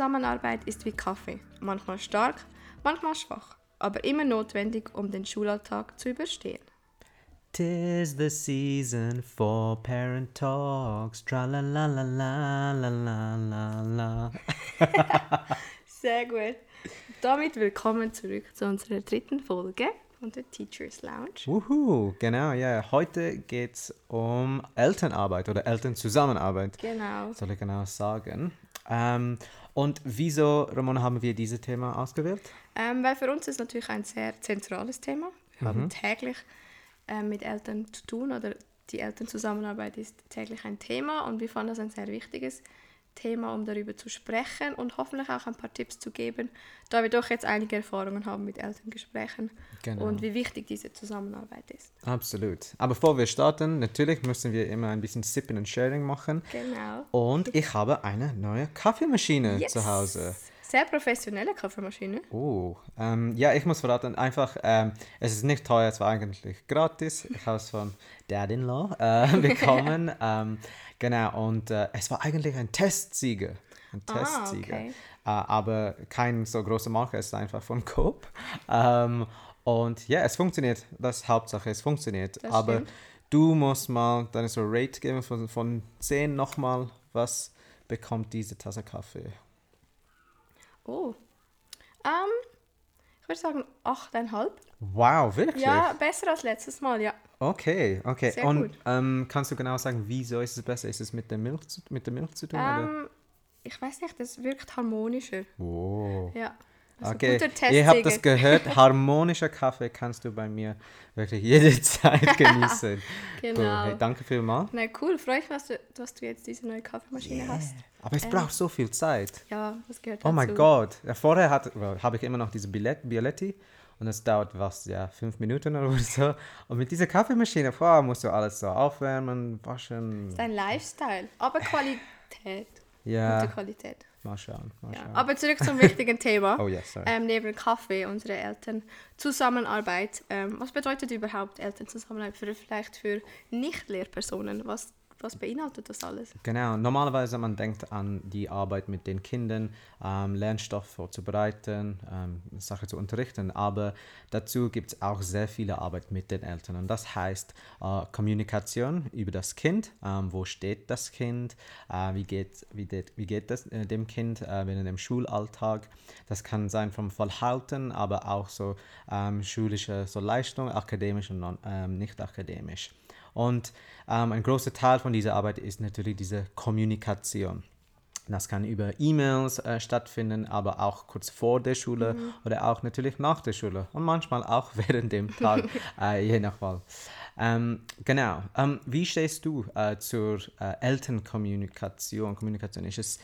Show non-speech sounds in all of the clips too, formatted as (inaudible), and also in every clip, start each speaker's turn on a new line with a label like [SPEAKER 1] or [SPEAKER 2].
[SPEAKER 1] Elternzusammenarbeit ist wie Kaffee, manchmal stark, manchmal schwach, aber immer notwendig, um den Schulalltag zu überstehen.
[SPEAKER 2] Tis the season for parent talks. Tra la la la la la la la la. (laughs)
[SPEAKER 1] Sehr gut. Damit willkommen zurück zu unserer dritten Folge von der Teachers Lounge.
[SPEAKER 2] Wuhu, genau, ja. Heute geht es um Elternarbeit oder Elternzusammenarbeit.
[SPEAKER 1] Genau.
[SPEAKER 2] Soll ich genau sagen. Ähm, und wieso, Ramona, haben wir dieses Thema ausgewählt?
[SPEAKER 1] Ähm, weil für uns ist natürlich ein sehr zentrales Thema. Wir haben täglich ähm, mit Eltern zu tun oder die Elternzusammenarbeit ist täglich ein Thema und wir fanden das ein sehr wichtiges Thema, um darüber zu sprechen und hoffentlich auch ein paar Tipps zu geben, da wir doch jetzt einige Erfahrungen haben mit Elterngesprächen
[SPEAKER 2] Genau.
[SPEAKER 1] und wie wichtig diese Zusammenarbeit ist.
[SPEAKER 2] Absolut. Aber bevor wir starten, natürlich müssen wir immer ein bisschen Sipping und Sharing machen.
[SPEAKER 1] Genau.
[SPEAKER 2] Und ich habe eine neue Kaffeemaschine
[SPEAKER 1] Yes.
[SPEAKER 2] zu Hause.
[SPEAKER 1] Sehr professionelle Kaffeemaschine.
[SPEAKER 2] Oh, ähm, ja, ich muss verraten, einfach, ähm, es ist nicht teuer, es war eigentlich gratis. Ich habe es von Dad-in-Law äh, (laughs) bekommen. (laughs) ähm, genau, und äh, es war eigentlich ein Testsieger. Ein
[SPEAKER 1] Ah,
[SPEAKER 2] Testsieger.
[SPEAKER 1] okay.
[SPEAKER 2] Äh, aber kein so große Marke, es ist einfach von Coop. (laughs) Ähm, und ja, es funktioniert. Das ist Hauptsache, es funktioniert.
[SPEAKER 1] Das
[SPEAKER 2] aber
[SPEAKER 1] stimmt.
[SPEAKER 2] du musst mal deine so Rate geben von, von 10 nochmal. Was bekommt diese Tasse Kaffee?
[SPEAKER 1] Oh. Ähm, ich würde sagen 8,5.
[SPEAKER 2] Wow, wirklich?
[SPEAKER 1] Ja, besser als letztes Mal, ja.
[SPEAKER 2] Okay, okay.
[SPEAKER 1] Sehr
[SPEAKER 2] Und
[SPEAKER 1] gut.
[SPEAKER 2] ähm, kannst du genau sagen, wieso ist es besser? Ist es mit der Milch zu, mit der Milch zu tun?
[SPEAKER 1] Ähm, ich weiß nicht, das wirkt harmonischer.
[SPEAKER 2] Oh.
[SPEAKER 1] Ja.
[SPEAKER 2] Okay, ihr habt das gehört. (laughs) Harmonischer Kaffee kannst du bei mir wirklich jede (laughs) Zeit genießen.
[SPEAKER 1] Genau.
[SPEAKER 2] Cool. Hey, danke vielmals.
[SPEAKER 1] Na cool, freue ich mich, dass du, dass du jetzt diese neue Kaffeemaschine hast.
[SPEAKER 2] Aber es braucht so viel Zeit.
[SPEAKER 1] Ja, das gehört
[SPEAKER 2] Oh
[SPEAKER 1] dazu.
[SPEAKER 2] mein Gott. Vorher well, habe ich immer noch diese Bialetti und das dauert was, ja, fünf Minuten oder (laughs) so. Und mit dieser Kaffeemaschine, wow, musst du alles so aufwärmen, waschen.
[SPEAKER 1] Das ist ein Lifestyle, aber Qualität.
[SPEAKER 2] Ja,
[SPEAKER 1] Gute Qualität.
[SPEAKER 2] Mal schauen, mal
[SPEAKER 1] Ja.
[SPEAKER 2] schauen.
[SPEAKER 1] Aber zurück zum wichtigen (laughs) Thema.
[SPEAKER 2] Oh yes, sorry.
[SPEAKER 1] Ähm, neben Kaffee, unsere Eltern, Zusammenarbeit. Ähm, was bedeutet überhaupt Elternzusammenarbeit für, vielleicht für Nicht-Lehrpersonen? Was, was beinhaltet das alles?
[SPEAKER 2] Genau, normalerweise man denkt an die Arbeit mit den Kindern, ähm, Lernstoff vorzubereiten, ähm, Sachen zu unterrichten, aber dazu gibt es auch sehr viele Arbeit mit den Eltern und das heißt äh, Kommunikation über das Kind, ähm, wo steht das Kind, äh, wie, geht, wie, geht, wie geht das äh, dem Kind äh, während dem Schulalltag, das kann sein vom Verhalten, aber auch so ähm, schulische so Leistung, akademisch und non, ähm, nicht akademisch. Und ähm, ein großer Teil von dieser Arbeit ist natürlich diese Kommunikation. Das kann über E-Mails äh, stattfinden, aber auch kurz vor der Schule oder auch natürlich nach der Schule und manchmal auch (laughs) während dem Tag, (laughs) äh, je nach Wahl. Ähm, genau. Ähm, wie stehst du äh, zur äh, Elternkommunikation? Kommunikation ist es,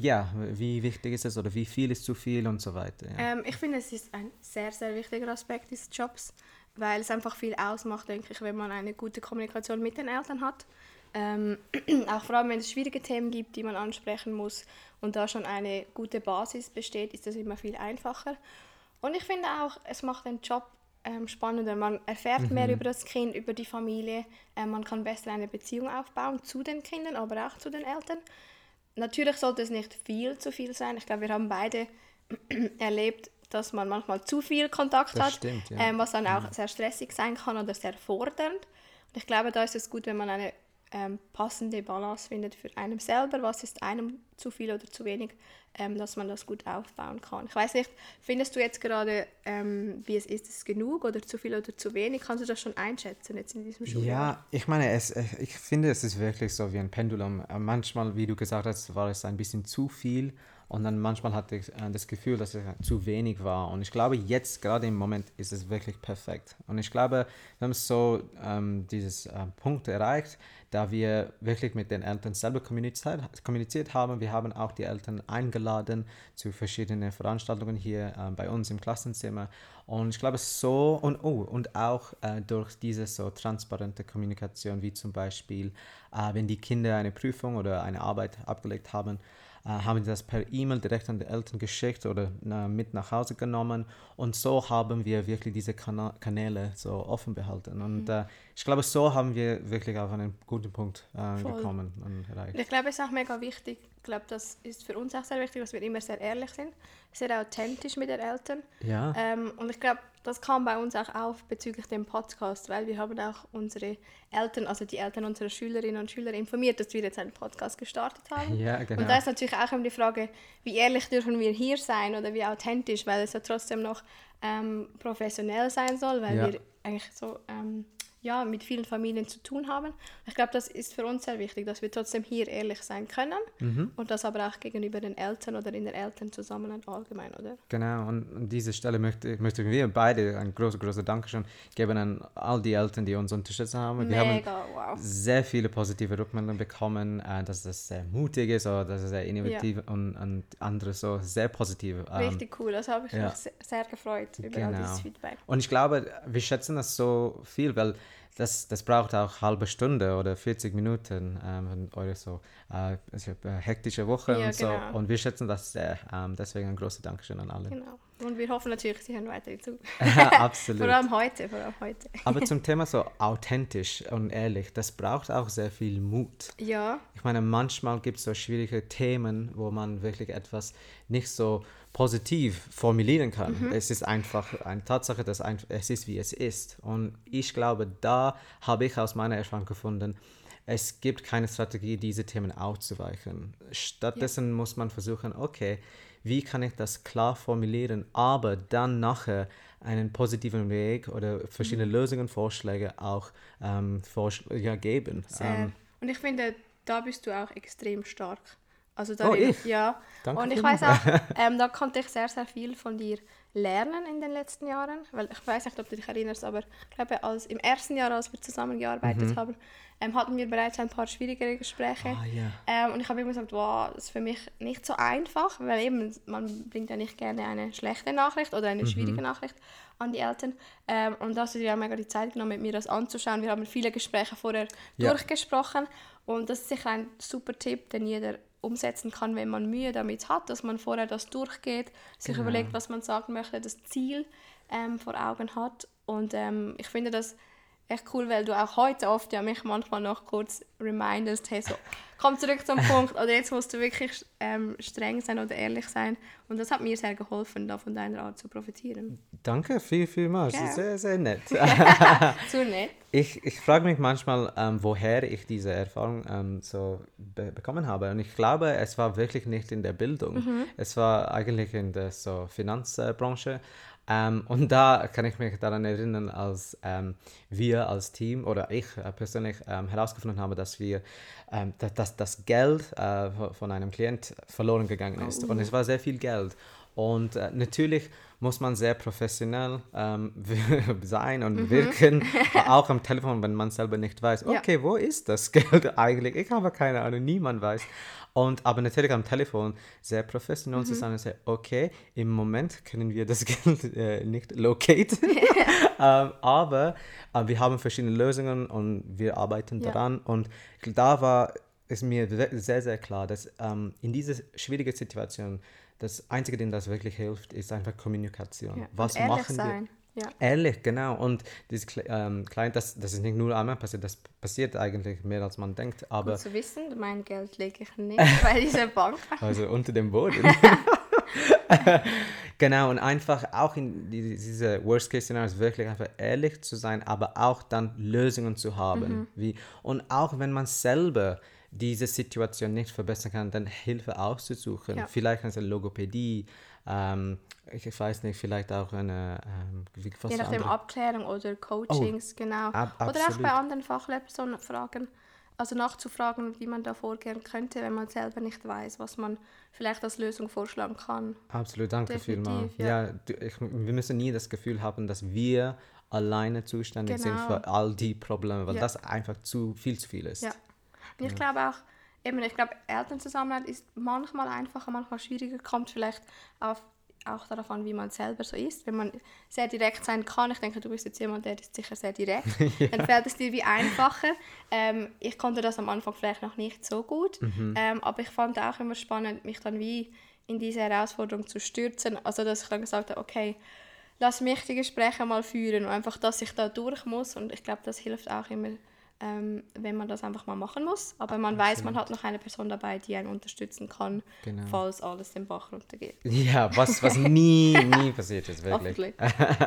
[SPEAKER 2] ja, wie wichtig ist es oder wie viel ist zu viel und so weiter? Ja.
[SPEAKER 1] Ähm, ich finde, es ist ein sehr, sehr wichtiger Aspekt dieses Jobs, weil es einfach viel ausmacht, denke ich, wenn man eine gute Kommunikation mit den Eltern hat. Ähm, (clears throat) auch vor allem, wenn es schwierige Themen gibt, die man ansprechen muss und da schon eine gute Basis besteht, ist das immer viel einfacher. Und ich finde auch, es macht den Job ähm, spannender. Man erfährt mehr über das Kind, über die Familie. Ähm, man kann besser eine Beziehung aufbauen zu den Kindern, aber auch zu den Eltern. Natürlich sollte es nicht viel zu viel sein. Ich glaube, wir haben beide (clears throat) erlebt, dass man manchmal zu viel Kontakt
[SPEAKER 2] Das
[SPEAKER 1] hat,
[SPEAKER 2] stimmt, ja.
[SPEAKER 1] ähm, was dann auch sehr stressig sein kann oder sehr fordernd. Und ich glaube, da ist es gut, wenn man eine ähm, passende Balance findet für einem selber. Was ist einem zu viel oder zu wenig, ähm, dass man das gut aufbauen kann. Ich weiß nicht, findest du jetzt gerade, ähm, wie es ist, ist es genug oder zu viel oder zu wenig? Kannst du das schon einschätzen jetzt in diesem Schuljahr?
[SPEAKER 2] Ja, ich meine, es, äh, ich finde, es ist wirklich so wie ein Pendulum. Äh, Manchmal, wie du gesagt hast, war es ein bisschen zu viel und dann manchmal hatte ich äh, das Gefühl, dass es zu wenig war. Und ich glaube, jetzt, gerade im Moment, ist es wirklich perfekt. Und ich glaube, wir haben so ähm, dieses äh, Punkt erreicht, da wir wirklich mit den Eltern selber kommuniziert, kommuniziert haben. Wir haben auch die Eltern eingeladen zu verschiedenen Veranstaltungen hier äh, bei uns im Klassenzimmer. Und ich glaube, so und oh, und auch äh, durch diese so transparente Kommunikation, wie zum Beispiel, äh, wenn die Kinder eine Prüfung oder eine Arbeit abgelegt haben, haben die das per E-Mail direkt an die Eltern geschickt oder äh, mit nach Hause genommen. Und so haben wir wirklich diese Kana Kanäle so offen behalten. Und äh, ich glaube, so haben wir wirklich auf einen guten Punkt äh, gekommen und erreicht.
[SPEAKER 1] Ich glaube, es ist auch mega wichtig, glaube, das ist für uns auch sehr wichtig, dass wir immer sehr ehrlich sind, sehr authentisch mit den Eltern.
[SPEAKER 2] Ja.
[SPEAKER 1] Ähm, und ich glaube, das kam bei uns auch auf bezüglich dem Podcast, weil wir haben auch unsere Eltern, also die Eltern unserer Schülerinnen und Schüler informiert, dass wir jetzt einen Podcast gestartet haben.
[SPEAKER 2] Ja, genau.
[SPEAKER 1] Und da ist natürlich auch immer die Frage, wie ehrlich dürfen wir hier sein oder wie authentisch, weil es ja trotzdem noch ähm, professionell sein soll, weil
[SPEAKER 2] Ja.
[SPEAKER 1] wir eigentlich so ähm, ja, mit vielen Familien zu tun haben. Ich glaube, das ist für uns sehr wichtig, dass wir trotzdem hier ehrlich sein können
[SPEAKER 2] Mhm.
[SPEAKER 1] und das aber auch gegenüber den Eltern oder in der Elternzusammenhalt allgemein, oder?
[SPEAKER 2] Genau, und an dieser Stelle möchte, möchten wir beide ein großes, großes Dankeschön geben an all die Eltern, die uns unterstützt haben. Wir haben
[SPEAKER 1] Mega, wow.
[SPEAKER 2] sehr viele positive Rückmeldungen bekommen, äh, dass es sehr mutig ist oder dass es sehr innovativ und, und andere so sehr positiv. ähm,
[SPEAKER 1] Richtig cool, das habe ich
[SPEAKER 2] ja.
[SPEAKER 1] mich se- sehr gefreut über all
[SPEAKER 2] Genau.
[SPEAKER 1] dieses Feedback.
[SPEAKER 2] Und ich glaube, wir schätzen das so viel, weil das, das braucht auch halbe Stunde oder 40 Minuten ähm, eure so äh, also, äh, hektische Woche
[SPEAKER 1] Ja,
[SPEAKER 2] und so.
[SPEAKER 1] genau.
[SPEAKER 2] Und wir schätzen das sehr. Ähm, deswegen ein großes Dankeschön an alle.
[SPEAKER 1] Genau. Und wir hoffen natürlich, Sie hören weiter zu. (laughs) (laughs)
[SPEAKER 2] Absolut.
[SPEAKER 1] Vor allem heute, vor allem heute.
[SPEAKER 2] Aber zum (laughs) Thema so authentisch und ehrlich, das braucht auch sehr viel Mut.
[SPEAKER 1] Ja,
[SPEAKER 2] Ich meine, manchmal gibt es so schwierige Themen, wo man wirklich etwas nicht so positiv formulieren kann.
[SPEAKER 1] Mhm.
[SPEAKER 2] Es ist einfach eine Tatsache, dass ein, es ist, wie es ist. Und ich glaube, da habe ich aus meiner Erfahrung gefunden, es gibt keine Strategie, diese Themen auszuweichen. Stattdessen muss man versuchen, okay, wie kann ich das klar formulieren, aber dann nachher einen positiven Weg oder
[SPEAKER 1] Mhm.
[SPEAKER 2] verschiedene Lösungen, Vorschläge auch ähm, vorsch- ja, geben. Ähm,
[SPEAKER 1] und ich finde, da bist du auch extrem stark. Also
[SPEAKER 2] Oh,
[SPEAKER 1] darin,
[SPEAKER 2] ich?
[SPEAKER 1] Ja.
[SPEAKER 2] Danke
[SPEAKER 1] und ich weiß auch, (laughs) ähm, da konnte ich sehr, sehr viel von dir lernen in den letzten Jahren. Weil ich weiß nicht, ob du dich erinnerst, aber ich glaube, als, im ersten Jahr, als wir zusammengearbeitet
[SPEAKER 2] Mhm.
[SPEAKER 1] haben, ähm, hatten wir bereits ein paar schwierigere Gespräche.
[SPEAKER 2] Ah, ja.
[SPEAKER 1] Ähm, und ich habe immer gesagt, wow, das ist für mich nicht so einfach, weil eben man bringt ja nicht gerne eine schlechte Nachricht oder eine schwierige Nachricht an die Eltern. Ähm, und da hast du dir ja mega die Zeit genommen, mit mir das anzuschauen. Wir haben viele Gespräche vorher
[SPEAKER 2] Ja.
[SPEAKER 1] durchgesprochen und das ist sicher ein super Tipp, den jeder umsetzen kann, wenn man Mühe damit hat, dass man vorher das durchgeht, sich
[SPEAKER 2] Genau.
[SPEAKER 1] überlegt, was man sagen möchte, das Ziel ähm, vor Augen hat. Und ähm, ich finde das echt cool, weil du auch heute oft ja mich manchmal noch kurz remindest, hey, so, komm zurück zum (laughs) Punkt oder jetzt musst du wirklich ähm, streng sein oder ehrlich sein. Und das hat mir sehr geholfen, da von deiner Art zu profitieren.
[SPEAKER 2] Danke, viel, vielmals.
[SPEAKER 1] Ja.
[SPEAKER 2] Sehr, sehr nett. (laughs)
[SPEAKER 1] Zu nett.
[SPEAKER 2] ich ich frage mich manchmal, ähm, woher ich diese Erfahrung ähm, so be bekommen habe. Und ich glaube, es war wirklich nicht in der Bildung.
[SPEAKER 1] Mhm.
[SPEAKER 2] Es war eigentlich in der so Finanzbranche. Ähm, und da kann ich mich daran erinnern, als ähm, wir als Team oder ich äh, persönlich ähm, herausgefunden habe, dass wir ähm, dass, das Geld äh, von einem Klient verloren gegangen ist. Und es war sehr viel Geld. Und äh, natürlich muss man sehr professionell ähm, (laughs) sein und wirken, (laughs) auch am Telefon, wenn man selber nicht weiß,
[SPEAKER 1] Ja.
[SPEAKER 2] okay, wo ist das Geld (laughs) eigentlich? Ich habe keine Ahnung, niemand weiß. Und aber natürlich am Telefon sehr professionell zu sein und sagen, okay, im Moment können wir das (laughs) Geld äh, nicht locaten, (laughs) ähm, aber äh, wir haben verschiedene Lösungen und wir arbeiten
[SPEAKER 1] Ja.
[SPEAKER 2] daran. Und da war es mir se- sehr, sehr klar, dass ähm, in dieser schwierigen Situation das Einzige, dem das wirklich hilft, ist einfach Kommunikation.
[SPEAKER 1] Ja.
[SPEAKER 2] Was machen wir?
[SPEAKER 1] Ja.
[SPEAKER 2] Ehrlich, genau. Und dieses ähm, Klein, das, das ist nicht nur einmal passiert, das passiert eigentlich mehr als man denkt, aber
[SPEAKER 1] Gut zu wissen, mein Geld lege ich nicht (laughs) bei dieser Bank.
[SPEAKER 2] also unter dem Boden. (laughs) genau, und einfach auch in die, diese Worst-Case-Szenarios wirklich einfach ehrlich zu sein, aber auch dann Lösungen zu haben. Wie, und auch wenn man selber diese Situation nicht verbessern kann, dann Hilfe auszusuchen.
[SPEAKER 1] Ja.
[SPEAKER 2] Vielleicht eine Logopädie, ähm, ich weiß nicht, vielleicht auch eine, ähm, wie, was
[SPEAKER 1] Je nachdem
[SPEAKER 2] andere-
[SPEAKER 1] Abklärung oder Coachings, genau.
[SPEAKER 2] ab-
[SPEAKER 1] oder auch
[SPEAKER 2] absolut.
[SPEAKER 1] bei anderen Fachlehrpersonen fragen, also nachzufragen, wie man da vorgehen könnte, wenn man selber nicht weiß, was man vielleicht als Lösung vorschlagen kann.
[SPEAKER 2] Absolut, danke vielmals.
[SPEAKER 1] Definitiv, ja.
[SPEAKER 2] Ja, du, ich, wir müssen nie das Gefühl haben, dass wir alleine zuständig sind
[SPEAKER 1] Genau.
[SPEAKER 2] für all die Probleme, weil
[SPEAKER 1] Ja.
[SPEAKER 2] das einfach zu viel zu viel ist.
[SPEAKER 1] Ja. Und ich glaube auch, eben, ich glaube, Elternzusammenhalt ist manchmal einfacher, manchmal schwieriger, kommt vielleicht auf, auch darauf an, wie man selber so ist. Wenn man sehr direkt sein kann, ich denke, du bist jetzt jemand, der ist sicher sehr direkt, (laughs) dann fällt es dir wie einfacher. Ähm, ich konnte das am Anfang vielleicht noch nicht so gut, ähm, aber ich fand auch immer spannend, mich dann wie in diese Herausforderung zu stürzen. Also, dass ich dann gesagt habe, okay, lass mich die Gespräche mal führen und einfach, dass ich da durch muss. Und ich glaube, das hilft auch immer ähm, wenn man das einfach mal machen muss. Aber man weiß, man hat noch eine Person dabei, die einen unterstützen kann,
[SPEAKER 2] Genau.
[SPEAKER 1] falls alles den Bach runtergeht.
[SPEAKER 2] Ja, was, was nie, (laughs) nie passiert ist, wirklich.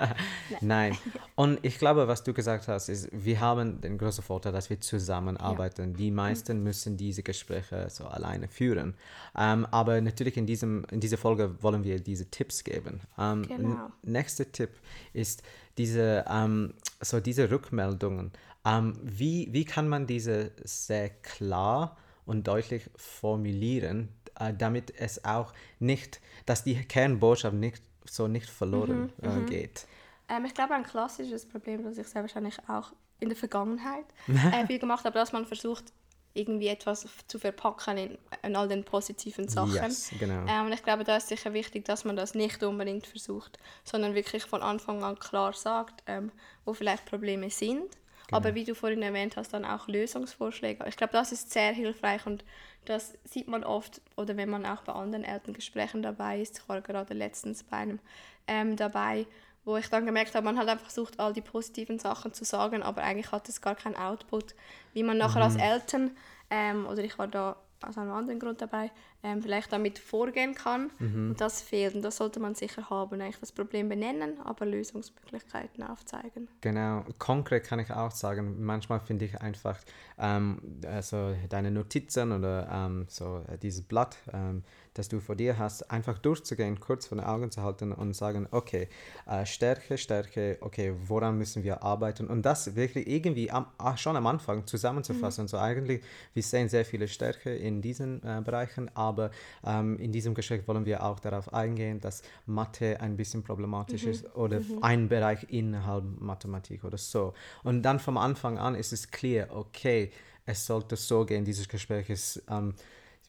[SPEAKER 2] (laughs) Nein. Und ich glaube, was du gesagt hast, ist, wir haben den großen Vorteil, dass wir zusammenarbeiten. Die meisten müssen diese Gespräche so alleine führen. Ähm, aber natürlich in, diesem, in dieser Folge wollen wir diese Tipps geben. Ähm,
[SPEAKER 1] Genau.
[SPEAKER 2] Nächster Tipp ist diese, ähm, so diese Rückmeldungen. Ähm, wie, wie kann man diese sehr klar und deutlich formulieren, äh, damit es auch nicht, dass die Kernbotschaft nicht so nicht verloren äh, geht.
[SPEAKER 1] Ähm, ich glaube, ein klassisches Problem, das ich sehr wahrscheinlich auch in der Vergangenheit (laughs) äh, viel gemacht habe, dass man versucht, irgendwie etwas zu verpacken in, in all den positiven Sachen.
[SPEAKER 2] Yes, genau.
[SPEAKER 1] Ähm, und ich glaube, da ist sicher wichtig, dass man das nicht unbedingt versucht, sondern wirklich von Anfang an klar sagt, ähm, wo vielleicht Probleme sind. Aber wie du vorhin erwähnt hast, dann auch Lösungsvorschläge. Ich glaube, das ist sehr hilfreich und das sieht man oft oder wenn man auch bei anderen Elterngesprächen dabei ist. Ich war gerade letztens bei einem ähm, dabei, wo ich dann gemerkt habe, man hat einfach versucht, all die positiven Sachen zu sagen, aber eigentlich hat es gar keinen Output, wie man nachher als Eltern, ähm, oder ich war da aus einem anderen Grund dabei, ähm, vielleicht damit vorgehen kann. Und das fehlt und das sollte man sicher haben. Eigentlich das Problem benennen, aber Lösungsmöglichkeiten aufzeigen.
[SPEAKER 2] Genau, konkret kann ich auch sagen, manchmal finde ich einfach ähm, also deine Notizen oder ähm, so dieses Blatt, ähm, das du vor dir hast, einfach durchzugehen, kurz vor den Augen zu halten und sagen, okay, äh, Stärke, Stärke, okay, woran müssen wir arbeiten und das wirklich irgendwie am, ah, schon am Anfang zusammenzufassen. So eigentlich, wir sehen sehr viele Stärke in diesen äh, Bereichen, aber ähm, in diesem Gespräch wollen wir auch darauf eingehen, dass Mathe ein bisschen problematisch ist oder ein Bereich innerhalb Mathematik oder so. Und dann vom Anfang an ist es clear, okay, es sollte so gehen, dieses Gespräch ist, ähm,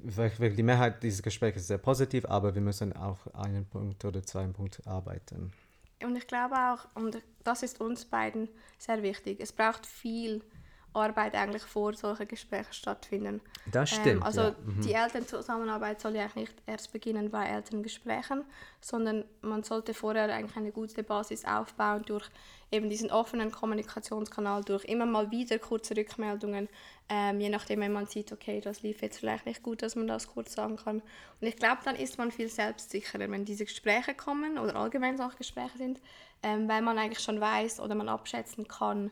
[SPEAKER 2] wirklich die Mehrheit dieses Gesprächs ist sehr positiv, aber wir müssen auf einen Punkt oder zwei Punkte arbeiten.
[SPEAKER 1] Und ich glaube auch, und das ist uns beiden sehr wichtig, es braucht viel Arbeit eigentlich vor solche Gespräche stattfinden.
[SPEAKER 2] Das
[SPEAKER 1] Ähm,
[SPEAKER 2] stimmt.
[SPEAKER 1] also
[SPEAKER 2] ja. Mhm.
[SPEAKER 1] die Elternzusammenarbeit soll ja eigentlich nicht erst beginnen bei Elterngesprächen, sondern man sollte vorher eigentlich eine gute Basis aufbauen durch eben diesen offenen Kommunikationskanal, durch immer mal wieder kurze Rückmeldungen, ähm, je nachdem, wenn man sieht, okay, das lief jetzt vielleicht nicht gut, dass man das kurz sagen kann. Und ich glaube, dann ist man viel selbstsicherer, wenn diese Gespräche kommen oder allgemein solche Gespräche sind, ähm, weil man eigentlich schon weiß oder man abschätzen kann,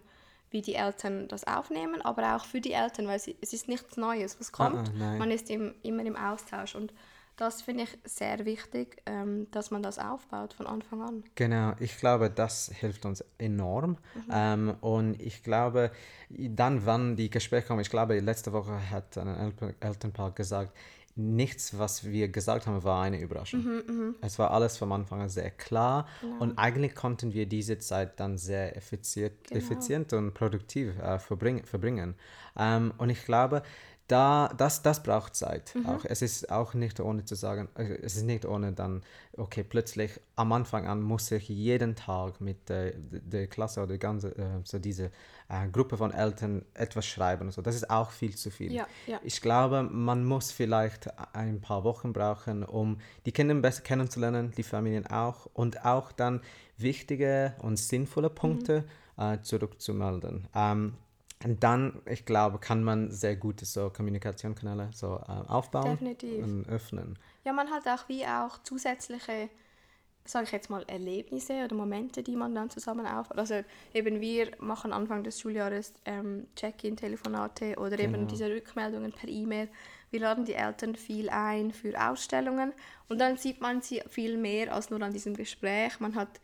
[SPEAKER 1] wie die Eltern das aufnehmen, aber auch für die Eltern, weil sie, es ist nichts Neues, was kommt.
[SPEAKER 2] Ah, ah, nein.
[SPEAKER 1] man ist im, immer im Austausch und das finde ich sehr wichtig, ähm, dass man das aufbaut von Anfang an.
[SPEAKER 2] Genau, ich glaube, das hilft uns enorm. Ähm, und ich glaube, dann, wann die Gespräche kommen, ich glaube, letzte Woche hat ein El Elternpaar gesagt, nichts, was wir gesagt haben, war eine Überraschung. Es war alles vom Anfang an sehr klar und eigentlich konnten wir diese Zeit dann sehr effizient, effizient und produktiv äh, verbringen. verbringen. Ähm, und ich glaube, da, das, das braucht Zeit. Auch. Es ist auch nicht ohne zu sagen, äh, es ist nicht ohne dann, okay, plötzlich am Anfang an muss ich jeden Tag mit der, der Klasse oder ganze, äh, so diese äh, Gruppe von Eltern etwas schreiben und so. Das ist auch viel zu viel.
[SPEAKER 1] Ja, ja.
[SPEAKER 2] Ich glaube, man muss vielleicht ein paar Wochen brauchen, um die Kinder besser kennenzulernen, die Familien auch und auch dann wichtige und sinnvolle Punkte äh, zurückzumelden. Ähm, und dann, ich glaube, kann man sehr gute so Kommunikationskanäle so äh, aufbauen
[SPEAKER 1] Definitiv.
[SPEAKER 2] und öffnen.
[SPEAKER 1] Ja, man hat auch wie auch zusätzliche, sage ich jetzt mal, Erlebnisse oder Momente, die man dann zusammen aufbaut. Also eben wir machen Anfang des Schuljahres ähm, Check-in-Telefonate oder eben
[SPEAKER 2] Genau.
[SPEAKER 1] diese Rückmeldungen per E-Mail. Wir laden die Eltern viel ein für Ausstellungen und dann sieht man sie viel mehr als nur an diesem Gespräch. Man hat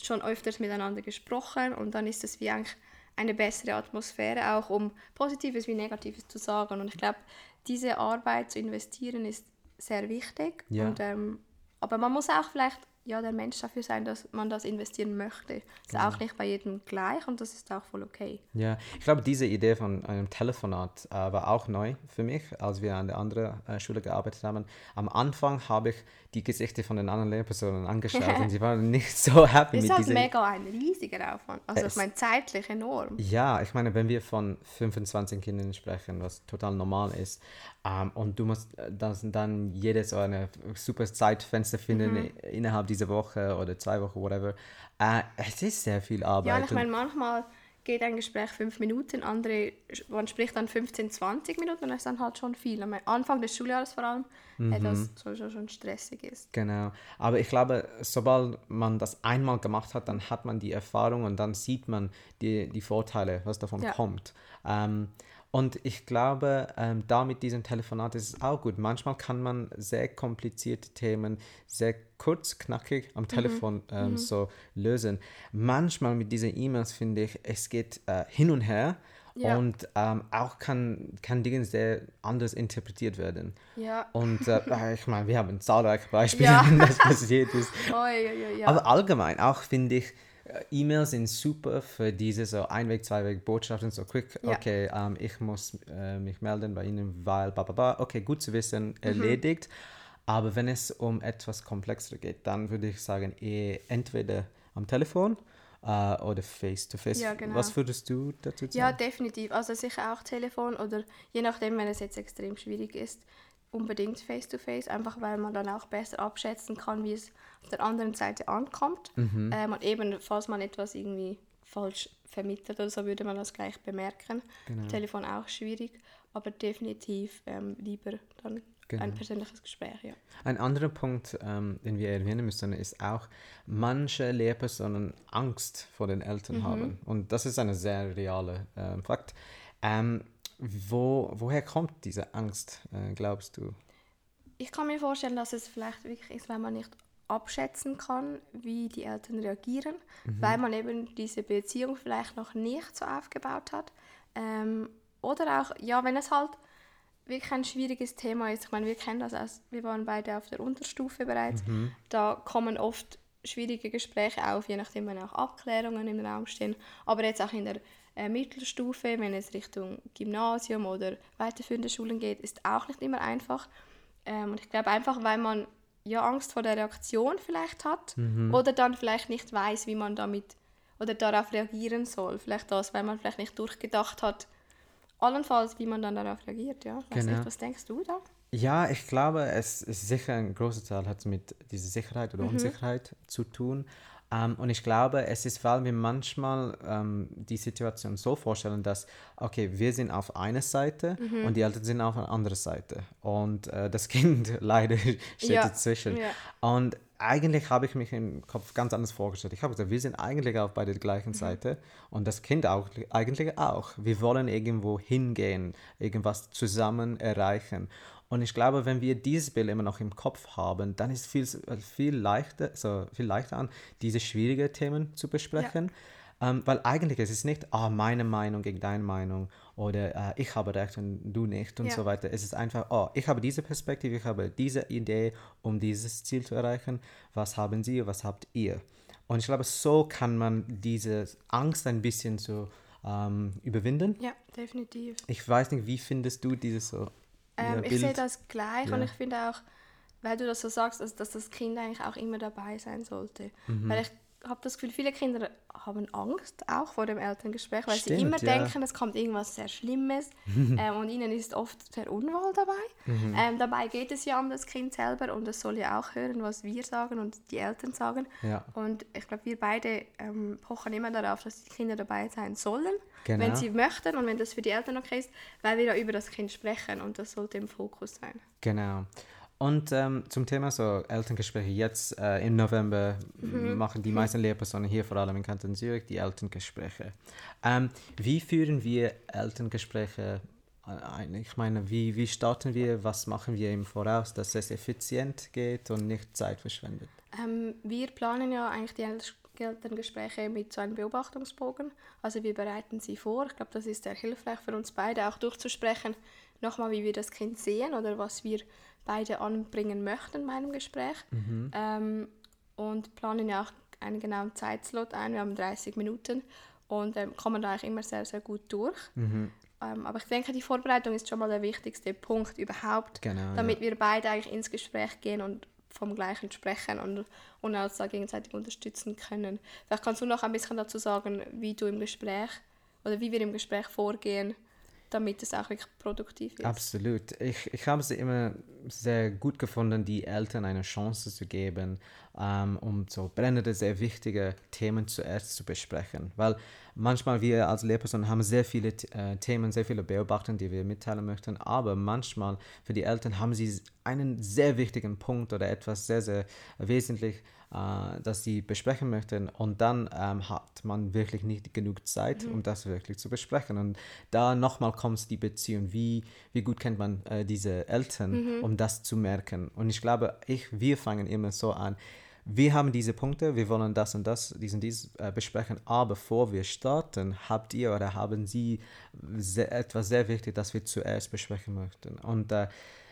[SPEAKER 1] schon öfters miteinander gesprochen und dann ist es wie eigentlich eine bessere Atmosphäre, auch um Positives wie Negatives zu sagen. Und ich glaube, diese Arbeit zu investieren ist sehr wichtig.
[SPEAKER 2] Ja.
[SPEAKER 1] Und, ähm, aber man muss auch vielleicht ja, der Mensch dafür sein, dass man das investieren möchte. Ist
[SPEAKER 2] Genau.
[SPEAKER 1] auch nicht bei jedem gleich und das ist auch voll okay.
[SPEAKER 2] Ja, ich glaube, diese Idee von einem Telefonat äh, war auch neu für mich, als wir an der anderen äh, Schule gearbeitet haben. Am Anfang habe ich die Gesichter von den anderen Lehrpersonen angeschaut (laughs) und sie waren nicht so happy
[SPEAKER 1] ist
[SPEAKER 2] mit dieser
[SPEAKER 1] mega ein riesiger Aufwand. Also ich meine, zeitlich enorm.
[SPEAKER 2] Ja, ich meine, wenn wir von 25 Kindern sprechen, was total normal ist, ähm, und du musst äh, das, dann jedes so eine super Zeitfenster finden
[SPEAKER 1] Mhm.
[SPEAKER 2] innerhalb dieser Woche oder zwei Wochen, whatever, äh, es ist sehr viel Arbeit.
[SPEAKER 1] Ja, ich meine, manchmal geht ein Gespräch fünf Minuten, andere, man spricht dann 15, 20 Minuten und das ist dann halt schon viel. Am Anfang des Schuljahres vor allem, mhm. äh, das sowieso schon stressig ist.
[SPEAKER 2] Genau, aber ich glaube, sobald man das einmal gemacht hat, dann hat man die Erfahrung und dann sieht man die, die Vorteile, was davon ja. kommt. Ähm, und ich glaube, ähm, da mit diesem Telefonat ist es auch gut. Manchmal kann man sehr komplizierte Themen sehr kurz, knackig am mhm. Telefon mhm. Ähm, mhm. so lösen. Manchmal mit diesen E-Mails finde ich, es geht äh, hin und her. Ja. Und ähm, auch kann, kann Dinge sehr anders interpretiert werden.
[SPEAKER 1] Ja.
[SPEAKER 2] Und äh, (laughs) ich meine, wir haben zahlreiche Beispiele, ja. (laughs) das passiert ist.
[SPEAKER 1] Oh, ja,
[SPEAKER 2] Aber allgemein auch finde ich, äh, E-Mails sind super für diese so Einweg, Zweiweg Botschaften, so quick, ja. okay, ähm, ich muss äh, mich melden bei Ihnen, weil, bla, bla, bla. okay, gut zu wissen, mhm. erledigt. Mhm. Aber wenn es um etwas komplexer geht, dann würde ich sagen, eh entweder am Telefon äh, oder face-to-face. -face. Ja, genau. Was würdest du dazu sagen?
[SPEAKER 1] Ja, definitiv. Also sicher auch Telefon oder je nachdem, wenn es jetzt extrem schwierig ist, unbedingt face-to-face, -face, einfach weil man dann auch besser abschätzen kann, wie es auf der anderen Seite ankommt. Mhm. Ähm, und eben, falls man etwas irgendwie falsch vermittelt oder so, würde man das gleich bemerken. Genau. Telefon auch schwierig, aber definitiv ähm, lieber dann genau. ein persönliches Gespräch. Ja.
[SPEAKER 2] Ein anderer Punkt, ähm, den wir erwähnen müssen, ist auch, manche Lehrpersonen Angst vor den Eltern mhm. haben. Und das ist ein sehr realer äh, Fakt. Ähm, wo, woher kommt diese Angst, äh, glaubst du?
[SPEAKER 1] Ich kann mir vorstellen, dass es vielleicht wirklich ist, wenn man nicht abschätzen kann, wie die Eltern reagieren, mhm. weil man eben diese Beziehung vielleicht noch nicht so aufgebaut hat. Ähm, oder auch, ja, wenn es halt wirklich ein schwieriges Thema ist. Ich meine, wir kennen das aus, wir waren beide auf der Unterstufe bereits. Mhm. Da kommen oft schwierige Gespräche auf, je nachdem, wenn auch Abklärungen im Raum stehen. Aber jetzt auch in der äh, Mittelstufe, wenn es Richtung Gymnasium oder weiterführende Schulen geht, ist auch nicht immer einfach. Ähm, und ich glaube einfach, weil man ja Angst vor der Reaktion vielleicht hat mhm. oder dann vielleicht nicht weiß, wie man damit oder darauf reagieren soll. Vielleicht das, weil man vielleicht nicht durchgedacht hat, allenfalls, wie man dann darauf reagiert. Ja? Genau. nicht, was denkst du da?
[SPEAKER 2] Ja, ich glaube, es ist sicher ein großer Teil hat mit dieser Sicherheit oder mhm. Unsicherheit zu tun. Ähm, und ich glaube, es ist, weil wir manchmal ähm, die Situation so vorstellen, dass, okay, wir sind auf einer Seite mhm. und die Eltern sind auf einer anderen Seite. Und äh, das (laughs) Kind leider steht ja. dazwischen. Ja. Und eigentlich habe ich mich im Kopf ganz anders vorgestellt. Ich habe gesagt, wir sind eigentlich auf beide der gleichen mhm. Seite und das Kind auch, eigentlich auch. Wir wollen irgendwo hingehen, irgendwas zusammen erreichen. Und ich glaube, wenn wir dieses Bild immer noch im Kopf haben, dann ist es viel, viel, leichter, so viel leichter an, diese schwierigen Themen zu besprechen. Ja. Ähm, weil eigentlich ist es nicht, ah, meine Meinung gegen deine Meinung oder äh, ich habe recht und du nicht und ja. so weiter. Es ist einfach, oh, ich habe diese Perspektive, ich habe diese Idee, um dieses Ziel zu erreichen. Was haben Sie, was habt ihr? Und ich glaube, so kann man diese Angst ein bisschen so ähm, überwinden.
[SPEAKER 1] Ja, definitiv.
[SPEAKER 2] Ich weiß nicht, wie findest du dieses so
[SPEAKER 1] ähm, ich sehe das gleich ja. und ich finde auch, weil du das so sagst, also, dass das Kind eigentlich auch immer dabei sein sollte. Mhm. Weil ich habe das Gefühl, viele Kinder haben Angst auch vor dem Elterngespräch, weil Stimmt, sie immer ja. denken, es kommt irgendwas sehr Schlimmes (laughs) ähm, und ihnen ist oft sehr unwohl dabei. Mhm. Ähm, dabei geht es ja um das Kind selber und es soll ja auch hören, was wir sagen und die Eltern sagen.
[SPEAKER 2] Ja.
[SPEAKER 1] Und ich glaube, wir beide ähm, pochen immer darauf, dass die Kinder dabei sein sollen, genau. wenn sie möchten und wenn das für die Eltern okay ist, weil wir ja über das Kind sprechen und das sollte im Fokus sein.
[SPEAKER 2] Genau. Und ähm, zum Thema so Elterngespräche, jetzt äh, im November mhm. machen die meisten Lehrpersonen hier, vor allem in Kanton Zürich, die Elterngespräche. Ähm, wie führen wir Elterngespräche ein? Ich meine, wie, wie starten wir, was machen wir im Voraus, dass es effizient geht und nicht Zeit verschwendet?
[SPEAKER 1] Ähm, wir planen ja eigentlich die Elterngespräche mit so einem Beobachtungsbogen. Also wir bereiten sie vor. Ich glaube, das ist sehr hilfreich für uns beide, auch durchzusprechen, nochmal, wie wir das Kind sehen oder was wir beide anbringen möchten in meinem Gespräch. Mhm. Ähm, und planen ja auch einen genauen Zeitslot ein. Wir haben 30 Minuten und ähm, kommen da eigentlich immer sehr, sehr gut durch. Mhm. Ähm, aber ich denke, die Vorbereitung ist schon mal der wichtigste Punkt überhaupt,
[SPEAKER 2] genau,
[SPEAKER 1] damit ja. wir beide eigentlich ins Gespräch gehen und vom Gleichen sprechen und, und uns da gegenseitig unterstützen können. Vielleicht kannst du noch ein bisschen dazu sagen, wie du im Gespräch oder wie wir im Gespräch vorgehen, damit es auch wirklich produktiv ist.
[SPEAKER 2] Absolut. Ich, ich habe es immer sehr gut gefunden, die Eltern eine Chance zu geben, ähm, um so brennende, sehr wichtige Themen zuerst zu besprechen. Weil manchmal wir als Lehrpersonen haben sehr viele äh, Themen, sehr viele Beobachtungen, die wir mitteilen möchten, aber manchmal für die Eltern haben sie einen sehr wichtigen Punkt oder etwas sehr, sehr wesentlich, äh, das sie besprechen möchten und dann ähm, hat man wirklich nicht genug Zeit, mhm. um das wirklich zu besprechen. Und da nochmal kommt die Beziehung, wie, wie gut kennt man äh, diese Eltern, mhm. um das zu merken. Und ich glaube, ich, wir fangen immer so an, wir haben diese Punkte, wir wollen das und das, dies und dies äh, besprechen, aber bevor wir starten, habt ihr oder haben Sie sehr, etwas sehr wichtig, das wir zuerst besprechen möchten. Und äh,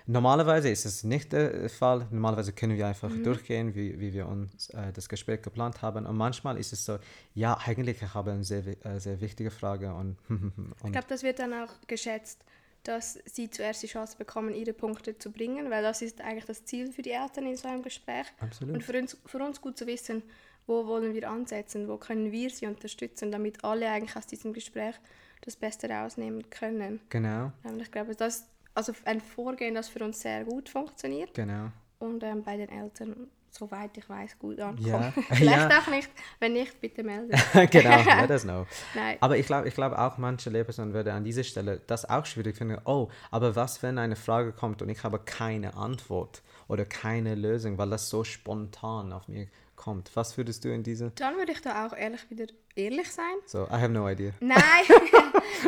[SPEAKER 2] normalerweise ist es nicht der Fall. Normalerweise können wir einfach mhm. durchgehen, wie, wie wir uns äh, das Gespräch geplant haben. Und manchmal ist es so, ja, eigentlich ich habe eine sehr, äh, sehr wichtige Frage. Und, (laughs)
[SPEAKER 1] und ich glaube, das wird dann auch geschätzt dass sie zuerst die Chance bekommen, ihre Punkte zu bringen, weil das ist eigentlich das Ziel für die Eltern in so einem Gespräch. Absolut. Und für uns, für uns gut zu wissen, wo wollen wir ansetzen, wo können wir sie unterstützen, damit alle eigentlich aus diesem Gespräch das Beste rausnehmen können.
[SPEAKER 2] Genau.
[SPEAKER 1] Und ich glaube, das ist also ein Vorgehen, das für uns sehr gut funktioniert.
[SPEAKER 2] Genau.
[SPEAKER 1] Und ähm, bei den Eltern soweit ich weiß, gut ankommen. (laughs) Ja. (laughs) Vielleicht ja. auch nicht. Wenn nicht, bitte melden. (laughs)
[SPEAKER 2] genau, let us know. Nein. Aber ich glaube ich glaub auch, manche Lehrpersonen würden an dieser Stelle das auch schwierig finden. Oh, aber was, wenn eine Frage kommt und ich habe keine Antwort oder keine Lösung, weil das so spontan auf mir kommt. Was würdest du in diese?
[SPEAKER 1] Dann würde ich da auch ehrlich wieder ehrlich sein.
[SPEAKER 2] So, I have no idea.
[SPEAKER 1] Nein,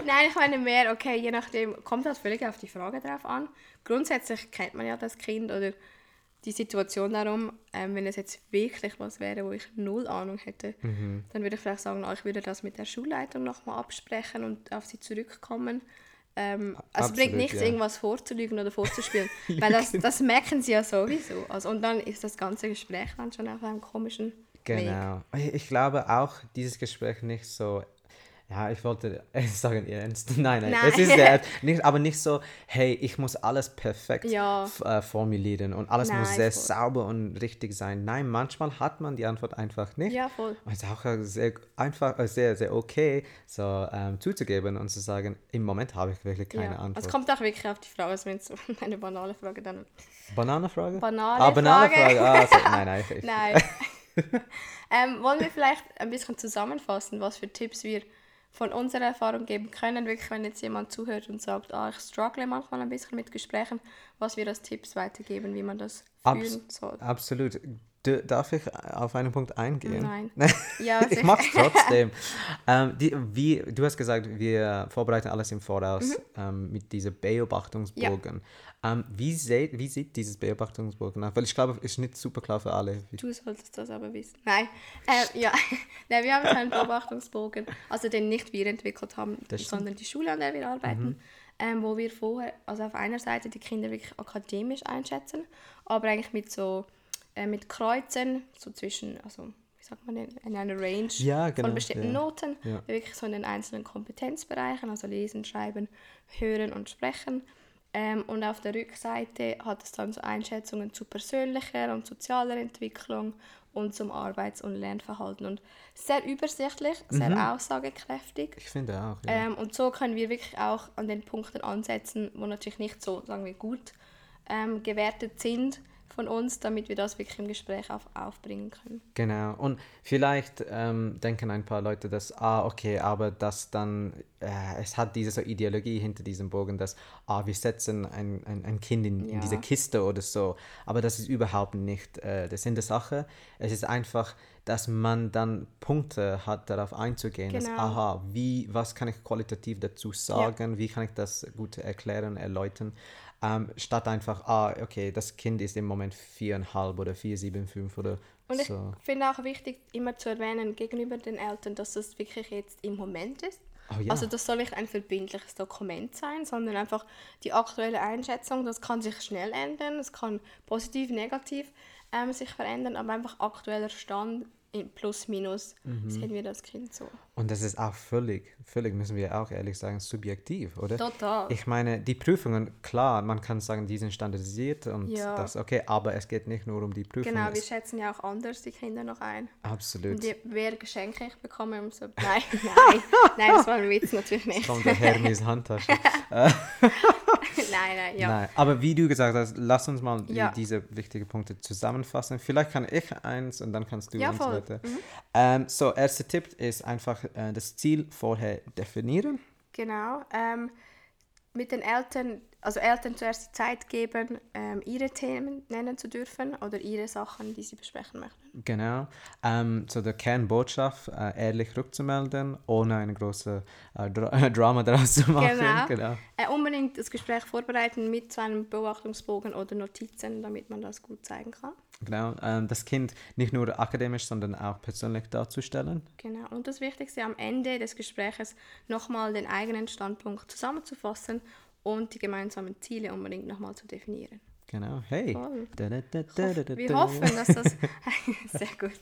[SPEAKER 1] nein, ich meine mehr, okay, je nachdem, kommt das völlig auf die Frage drauf an. Grundsätzlich kennt man ja das Kind oder die Situation darum, ähm, wenn es jetzt wirklich was wäre, wo ich null Ahnung hätte, mhm. dann würde ich vielleicht sagen, oh, ich würde das mit der Schulleitung nochmal absprechen und auf sie zurückkommen. Ähm, also es bringt nichts, ja. irgendwas vorzulügen oder vorzuspielen, (laughs) weil das, das merken sie ja sowieso. Also, und dann ist das ganze Gespräch dann schon auf einem komischen
[SPEAKER 2] Genau. Weg. Ich glaube auch, dieses Gespräch nicht so ja, ich wollte (laughs) sagen ernst. (laughs) Nein, nein, nein. es ist (laughs) sehr, nicht, aber nicht so, hey, ich muss alles perfekt ja. äh, formulieren und alles nein, muss sehr voll. sauber und richtig sein. Nein, manchmal hat man die Antwort einfach nicht.
[SPEAKER 1] Ja, voll.
[SPEAKER 2] Und es ist auch sehr einfach, äh, sehr, sehr okay, so ähm, zuzugeben und zu sagen, im Moment habe ich wirklich keine ja. Antwort.
[SPEAKER 1] Es kommt auch wirklich auf die Frage, also wenn es eine banale Frage dann...
[SPEAKER 2] Bananenfrage?
[SPEAKER 1] Banale ah,
[SPEAKER 2] banale Frage. Ah, so, nein, nein. Ich,
[SPEAKER 1] nein. ähm, wollen wir vielleicht ein bisschen zusammenfassen, was für Tipps wir von unserer Erfahrung geben können, wirklich, wenn jetzt jemand zuhört und sagt, ah, ich struggle manchmal ein bisschen mit Gesprächen, was wir als Tipps weitergeben, wie man das fühlen Abs soll.
[SPEAKER 2] Absolut. D darf ich auf einen Punkt eingehen?
[SPEAKER 1] Nein. (laughs) ja,
[SPEAKER 2] ich mache es trotzdem. (laughs) ähm, die, wie, du hast gesagt, wir vorbereiten alles im Voraus mhm. ähm, mit diesem Beobachtungsbogen. Ja. Ähm, wie, seht, wie sieht dieses Beobachtungsbogen aus? Weil ich glaube, es ist nicht super klar für alle.
[SPEAKER 1] Du solltest das aber wissen. Nein, äh, ja. (laughs) Nein, wir haben einen Beobachtungsbogen, also den nicht wir entwickelt haben, sondern die Schule, an der wir arbeiten. Mhm. Ähm, wo wir vorher, also auf einer Seite die Kinder wirklich akademisch einschätzen, aber eigentlich mit so äh, mit Kreuzen, so zwischen, also wie sagt man, in, in einer Range
[SPEAKER 2] ja, genau,
[SPEAKER 1] von bestimmten
[SPEAKER 2] ja.
[SPEAKER 1] Noten,
[SPEAKER 2] ja.
[SPEAKER 1] wirklich so in den einzelnen Kompetenzbereichen, also lesen, schreiben, hören und sprechen. Ähm, und auf der Rückseite hat es dann so Einschätzungen zu persönlicher und sozialer Entwicklung und zum Arbeits- und Lernverhalten. Und sehr übersichtlich, sehr mhm. aussagekräftig.
[SPEAKER 2] Ich finde auch.
[SPEAKER 1] Ja. Ähm, und so können wir wirklich auch an den Punkten ansetzen, wo natürlich nicht so, sagen wir, gut ähm, gewertet sind von uns, damit wir das wirklich im Gespräch auf, aufbringen können.
[SPEAKER 2] Genau. Und vielleicht ähm, denken ein paar Leute, dass, ah, okay, aber das dann, äh, es hat diese so Ideologie hinter diesem Bogen, dass, ah, wir setzen ein, ein, ein Kind in, ja. in diese Kiste oder so. Aber das ist überhaupt nicht äh, der Sinn der Sache. Es ist einfach, dass man dann Punkte hat, darauf einzugehen. Genau. Dass, aha, wie, was kann ich qualitativ dazu sagen? Ja. Wie kann ich das gut erklären, erläutern? Ähm, statt einfach, ah, okay, das Kind ist im Moment viereinhalb oder vier, sieben, fünf oder
[SPEAKER 1] und ich so. finde auch wichtig, immer zu erwähnen gegenüber den Eltern, dass das wirklich jetzt im Moment ist. Oh, ja. Also das soll nicht ein verbindliches Dokument sein, sondern einfach die aktuelle Einschätzung. Das kann sich schnell ändern, es kann positiv, negativ ähm, sich verändern, aber einfach aktueller Stand plus minus mhm. sehen wir das Kind so.
[SPEAKER 2] Und das ist auch völlig, völlig, müssen wir auch ehrlich sagen, subjektiv, oder?
[SPEAKER 1] Total.
[SPEAKER 2] Ich meine, die Prüfungen, klar, man kann sagen, die sind standardisiert und ja. das okay, aber es geht nicht nur um die Prüfungen.
[SPEAKER 1] Genau, wir schätzen ja auch anders die Kinder noch ein.
[SPEAKER 2] Absolut.
[SPEAKER 1] Und die, wer Geschenke ich bekomme, umso... (laughs) Nein, nein, nein, das war ein Witz natürlich nicht.
[SPEAKER 2] Jetzt kommt der Hermes Handtasche. (laughs) (laughs) (laughs)
[SPEAKER 1] nein, nein, ja.
[SPEAKER 2] Nein, aber wie du gesagt hast, lass uns mal
[SPEAKER 1] Ja.
[SPEAKER 2] diese wichtigen Punkte zusammenfassen. Vielleicht kann ich eins und dann kannst du
[SPEAKER 1] Ja,
[SPEAKER 2] und so
[SPEAKER 1] voll.
[SPEAKER 2] weiter. Ähm, so, erster Tipp ist einfach äh, das Ziel vorher definieren.
[SPEAKER 1] Genau. Ähm, mit den Eltern, also Eltern zuerst die Zeit geben, ähm, ihre Themen nennen zu dürfen oder ihre Sachen, die sie besprechen möchten.
[SPEAKER 2] Genau. Ähm, so der Kernbotschaft, äh, ehrlich rückzumelden, ohne eine große äh, Dra (laughs) Drama daraus zu machen.
[SPEAKER 1] Genau.
[SPEAKER 2] genau.
[SPEAKER 1] Äh, unbedingt das Gespräch vorbereiten mit so einem Beobachtungsbogen oder Notizen, damit man das gut zeigen kann.
[SPEAKER 2] Genau, ähm, das Kind nicht nur akademisch, sondern auch persönlich darzustellen.
[SPEAKER 1] Genau. Und das Wichtigste am Ende des Gesprächs nochmal den eigenen Standpunkt zusammenzufassen und die gemeinsamen Ziele unbedingt nochmal zu definieren.
[SPEAKER 2] Genau, hey. Da, da, da, da,
[SPEAKER 1] Wir hoffen, dass das (laughs) (laughs) sehr gut,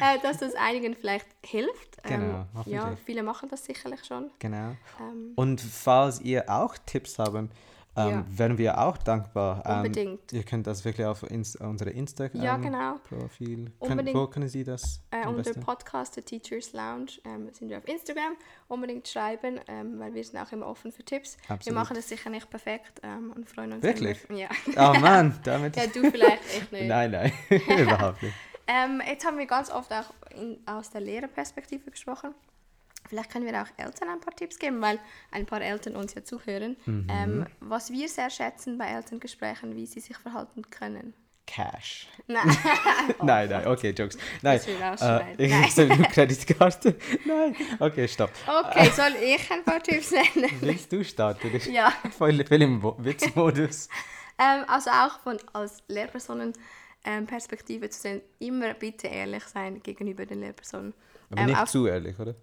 [SPEAKER 1] äh, dass das einigen vielleicht hilft.
[SPEAKER 2] Genau,
[SPEAKER 1] ähm, ja, viele machen das sicherlich schon.
[SPEAKER 2] Genau.
[SPEAKER 1] Ähm,
[SPEAKER 2] Und falls ihr auch Tipps haben, ähm,
[SPEAKER 1] Ja.
[SPEAKER 2] wären wir auch dankbar. Ähm,
[SPEAKER 1] Unbedingt.
[SPEAKER 2] ihr könnt das wirklich auf ins unsere Instagram
[SPEAKER 1] Ja, genau.
[SPEAKER 2] Profil.
[SPEAKER 1] Unbedingt.
[SPEAKER 2] wo können Sie das?
[SPEAKER 1] äh, unter? Podcast, der Teachers Lounge, ähm, sind wir auf Instagram. Unbedingt schreiben, ähm, weil wir sind auch immer offen für Tipps. Wir
[SPEAKER 2] Absolut.
[SPEAKER 1] machen das sicher nicht perfekt ähm, und freuen uns
[SPEAKER 2] Wirklich?
[SPEAKER 1] Immer. Ja.
[SPEAKER 2] Oh Mann, (laughs) damit.
[SPEAKER 1] ja, du vielleicht echt nicht.
[SPEAKER 2] nein, nein, (laughs) überhaupt nicht.
[SPEAKER 1] Ähm, jetzt haben wir ganz oft auch in, aus der Lehrerperspektive gesprochen. Vielleicht können wir auch Eltern ein paar Tipps geben, weil ein paar Eltern uns ja zuhören.
[SPEAKER 2] Mhm.
[SPEAKER 1] Ähm, was wir sehr schätzen bei Elterngesprächen, wie sie sich verhalten können.
[SPEAKER 2] Cash.
[SPEAKER 1] Nein, (laughs)
[SPEAKER 2] nein, nein, okay, Jokes. Nein,
[SPEAKER 1] Das will ich
[SPEAKER 2] äh, ich
[SPEAKER 1] Nein.
[SPEAKER 2] eine Kreditkarte. (laughs) Nein, okay, stopp.
[SPEAKER 1] okay, (laughs) soll ich ein paar Tipps nennen?
[SPEAKER 2] Willst du starten? Ich
[SPEAKER 1] Ja.
[SPEAKER 2] voll, voll im Witzmodus.
[SPEAKER 1] Ähm, also auch von als Lehrpersonen ähm, Perspektive zu sehen, immer bitte ehrlich sein gegenüber den Lehrpersonen.
[SPEAKER 2] Aber
[SPEAKER 1] Ähm,
[SPEAKER 2] nicht
[SPEAKER 1] auf-
[SPEAKER 2] zu ehrlich, oder?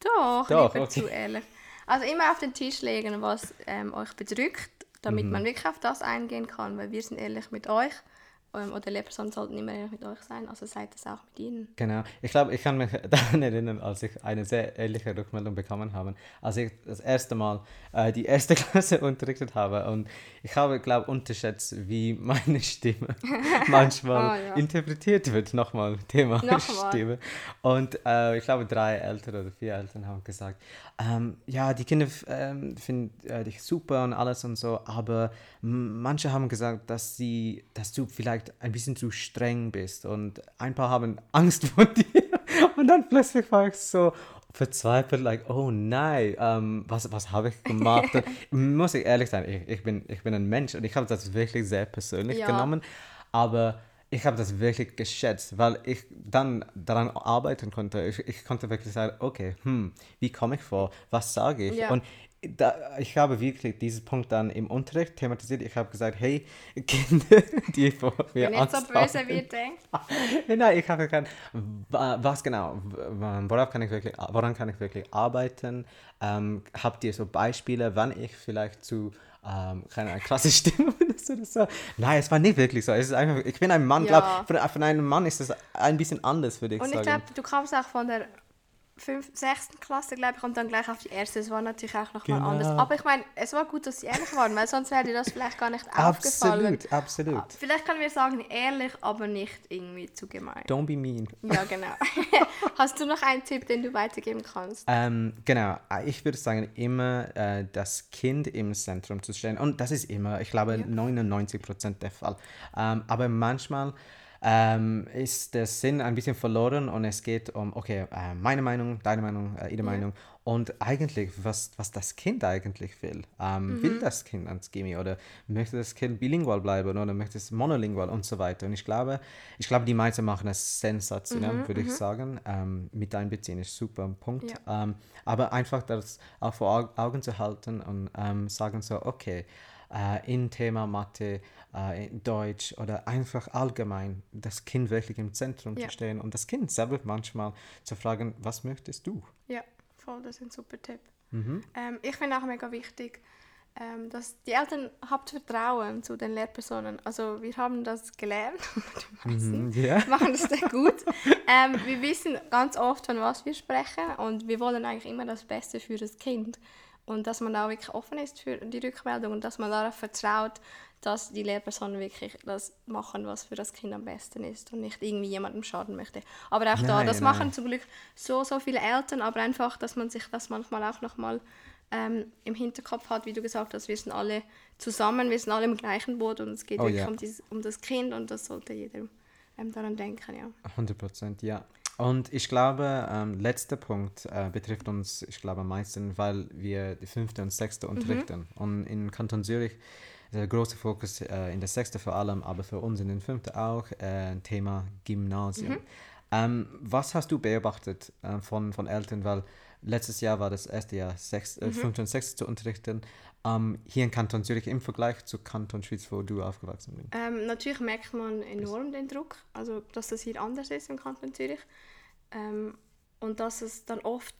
[SPEAKER 1] Doch,
[SPEAKER 2] Doch,
[SPEAKER 1] lieber
[SPEAKER 2] okay.
[SPEAKER 1] zu ehrlich. Also immer auf den Tisch legen, was ähm, euch bedrückt, damit
[SPEAKER 2] Mhm.
[SPEAKER 1] man wirklich auf das eingehen kann, weil wir sind ehrlich mit euch oder Lehrpersonen sollten immer ehrlich mit euch sein, also seid es auch mit ihnen.
[SPEAKER 2] Genau. Ich glaube, ich kann mich (laughs) daran erinnern, als ich eine sehr ähnliche Rückmeldung bekommen habe, als ich das erste Mal äh, die erste (laughs) Klasse unterrichtet habe. Und ich habe, glaube unterschätzt, wie meine Stimme (laughs) manchmal
[SPEAKER 1] Oh, ja.
[SPEAKER 2] interpretiert wird. Nochmal, Thema
[SPEAKER 1] Nochmal.
[SPEAKER 2] Stimme. Und äh, ich glaube, drei Eltern oder vier Eltern haben gesagt, ähm, ja, die Kinder ähm, finden äh, dich super und alles und so, aber manche haben gesagt, dass sie, dass du vielleicht ein bisschen zu streng bist und ein paar haben Angst vor (laughs) dir. Und dann plötzlich war ich so verzweifelt, like, oh nein, ähm, was, was habe ich gemacht? (laughs) Muss ich ehrlich sein, ich, ich, bin, ich bin ein Mensch und ich habe das wirklich sehr persönlich
[SPEAKER 1] Ja.
[SPEAKER 2] genommen, aber ich habe das wirklich geschätzt, weil ich dann daran arbeiten konnte. Ich, ich konnte wirklich sagen, okay, hm, wie komme ich vor? Was sage ich?
[SPEAKER 1] Ja.
[SPEAKER 2] Und da, ich habe wirklich diesen Punkt dann im Unterricht thematisiert. Ich habe gesagt, hey, Kinder, (laughs) die vor mir
[SPEAKER 1] Wenn nicht so
[SPEAKER 2] Angst
[SPEAKER 1] böse
[SPEAKER 2] haben.
[SPEAKER 1] wird, denkt. (laughs)
[SPEAKER 2] Nein, ich habe wa- was genau, worauf kann ich wirklich, woran kann ich wirklich arbeiten? Ähm, habt ihr so Beispiele, wann ich vielleicht zu ähm, keine Ahnung, krasse (laughs) Stimme oder so? Nein, es war nicht wirklich so. Es ist einfach, ich bin ein Mann,
[SPEAKER 1] Ja.
[SPEAKER 2] glaub, von, von einem Mann ist das ein bisschen anders, würde ich
[SPEAKER 1] Und ich
[SPEAKER 2] sagen.
[SPEAKER 1] glaube, du kamst auch von der 5., 6. Klasse, glaube ich, und dann gleich auf die erste. Es war natürlich auch nochmal
[SPEAKER 2] Genau.
[SPEAKER 1] anders. Aber ich meine, es war gut, dass sie ehrlich waren, weil sonst wäre dir das vielleicht gar nicht aufgefallen.
[SPEAKER 2] absolut, absolut.
[SPEAKER 1] Vielleicht können wir sagen, ehrlich, aber nicht irgendwie zu gemein.
[SPEAKER 2] Don't be mean.
[SPEAKER 1] Ja, genau. (laughs) (laughs) Hast du noch einen Tipp, den du weitergeben kannst?
[SPEAKER 2] Ähm, genau, ich würde sagen, immer äh, das Kind im Zentrum zu stellen. Und das ist immer, ich glaube, 99% der Fall. Ähm, aber manchmal ähm, ist der Sinn ein bisschen verloren und es geht um, okay, äh, meine Meinung, deine Meinung, äh, ihre Meinung. Und eigentlich, was, was das Kind eigentlich will. Ähm, Will das Kind ans Gimmi oder möchte das Kind bilingual bleiben oder möchte es monolingual und so weiter. Und ich glaube, ich glaube, die meisten machen es sensationell, würde ich sagen. Ähm, mit einbeziehen ist super ein Punkt. Ähm, aber einfach das auch vor Au- Augen zu halten und ähm, sagen so, okay, äh, in Thema Mathe, äh, Deutsch oder einfach allgemein das Kind wirklich im Zentrum
[SPEAKER 1] Ja.
[SPEAKER 2] zu stehen und das Kind selber manchmal zu fragen, was möchtest du?
[SPEAKER 1] Ja, voll, das ist ein super Tipp.
[SPEAKER 2] Mhm.
[SPEAKER 1] Ähm, ich finde auch mega wichtig, ähm, dass die Eltern habt Vertrauen zu den Lehrpersonen. Also wir haben das gelernt, (laughs) die meisten
[SPEAKER 2] Ja.
[SPEAKER 1] machen das sehr gut. ähm, wir wissen ganz oft, von was wir sprechen und wir wollen eigentlich immer das Beste für das Kind. Und dass man da wirklich offen ist für die Rückmeldung und dass man darauf vertraut, dass die Lehrpersonen wirklich das machen, was für das Kind am besten ist und nicht irgendwie jemandem schaden möchte. Aber auch da,
[SPEAKER 2] Nein,
[SPEAKER 1] das
[SPEAKER 2] nein.
[SPEAKER 1] machen zum Glück so, so viele Eltern, aber einfach, dass man sich das manchmal auch nochmal ähm, im Hinterkopf hat, wie du gesagt hast, wir sind alle zusammen, wir sind alle im gleichen Boot und es geht
[SPEAKER 2] Oh,
[SPEAKER 1] wirklich
[SPEAKER 2] ja.
[SPEAKER 1] um, dieses, um das Kind und das sollte jeder ähm, daran denken, ja.
[SPEAKER 2] 100 Prozent, ja. Und ich glaube, ähm, letzter Punkt äh, betrifft uns, ich glaube, am meisten, weil wir die fünfte und sechste unterrichten. Und in Kanton Zürich ist der große Fokus äh, in der sechste vor allem, aber für uns in den fünften auch, äh, Thema Gymnasium. Ähm, was hast du beobachtet äh, von, von Eltern? Weil letztes Jahr war das erste Jahr sechs, äh, fünfte und sechste zu unterrichten. Ähm, hier in Kanton Zürich im Vergleich zu Kanton Schweiz, wo du aufgewachsen bist.
[SPEAKER 1] Ähm, natürlich merkt man enorm den Druck, also dass das hier anders ist im Kanton Zürich ähm, und dass es dann oft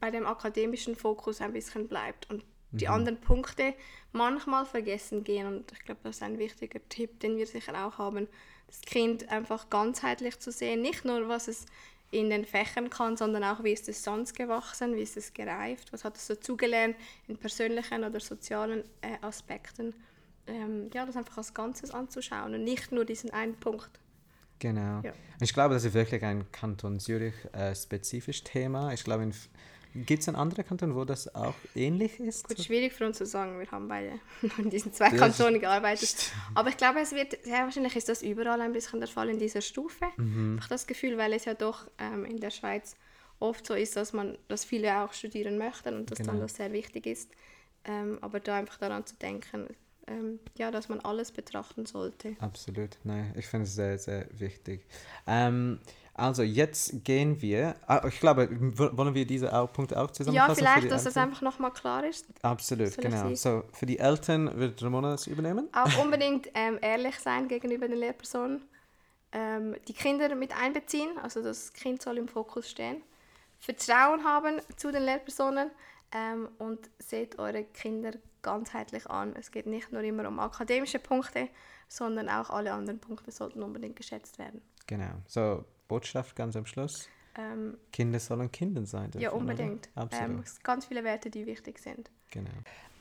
[SPEAKER 1] bei dem akademischen Fokus ein bisschen bleibt und die anderen Punkte manchmal vergessen gehen. Und ich glaube, das ist ein wichtiger Tipp, den wir sicher auch haben, das Kind einfach ganzheitlich zu sehen, nicht nur was es in den Fächern kann, sondern auch, wie ist es sonst gewachsen, wie ist es gereift, was hat es dazugelernt in persönlichen oder sozialen äh, Aspekten. Ähm, ja, das einfach als Ganzes anzuschauen und nicht nur diesen einen Punkt.
[SPEAKER 2] Genau.
[SPEAKER 1] Ja.
[SPEAKER 2] Ich glaube, das ist wirklich ein Kanton Zürich äh, spezifisches Thema. Ich glaube, gibt es einen anderen Kanton, wo das auch ähnlich ist?
[SPEAKER 1] Gut, schwierig für uns zu sagen, wir haben beide (laughs) in diesen zwei
[SPEAKER 2] Das
[SPEAKER 1] Kantonen gearbeitet. Aber ich glaube, es wird, sehr wahrscheinlich ist das überall ein bisschen der Fall in dieser Stufe.
[SPEAKER 2] Mhm.
[SPEAKER 1] Ich habe das Gefühl, weil es ja doch ähm, in der Schweiz oft so ist, dass man, dass viele auch studieren möchten und dass dann
[SPEAKER 2] Genau.
[SPEAKER 1] das sehr wichtig ist. Ähm, aber da einfach daran zu denken, ähm, ja, dass man alles betrachten sollte.
[SPEAKER 2] Absolut, nein, ich finde es sehr, sehr wichtig. Ähm, also jetzt gehen wir, ah, ich glaube, wollen wir diese Punkte auch
[SPEAKER 1] Ja,
[SPEAKER 2] zusammenfassen? für
[SPEAKER 1] vielleicht, dass es
[SPEAKER 2] Eltern?
[SPEAKER 1] einfach nochmal klar ist.
[SPEAKER 2] Absolut, genau. So, für die Eltern wird Ramona das übernehmen?
[SPEAKER 1] Auch (laughs) unbedingt ähm, ehrlich sein gegenüber den Lehrpersonen. Ähm, die Kinder mit einbeziehen, also das Kind soll im Fokus stehen. Vertrauen haben zu den Lehrpersonen ähm, und seht eure Kinder ganzheitlich an. Es geht nicht nur immer um akademische Punkte, sondern auch alle anderen Punkte sollten unbedingt geschätzt werden.
[SPEAKER 2] Genau. So, Botschaft ganz am Schluss.
[SPEAKER 1] Ähm,
[SPEAKER 2] Kinder sollen Kinder sein.
[SPEAKER 1] ja,
[SPEAKER 2] dürfen, oder?
[SPEAKER 1] unbedingt.
[SPEAKER 2] Absolut.
[SPEAKER 1] Ähm, es sind ganz viele Werte, die wichtig sind.
[SPEAKER 2] Genau.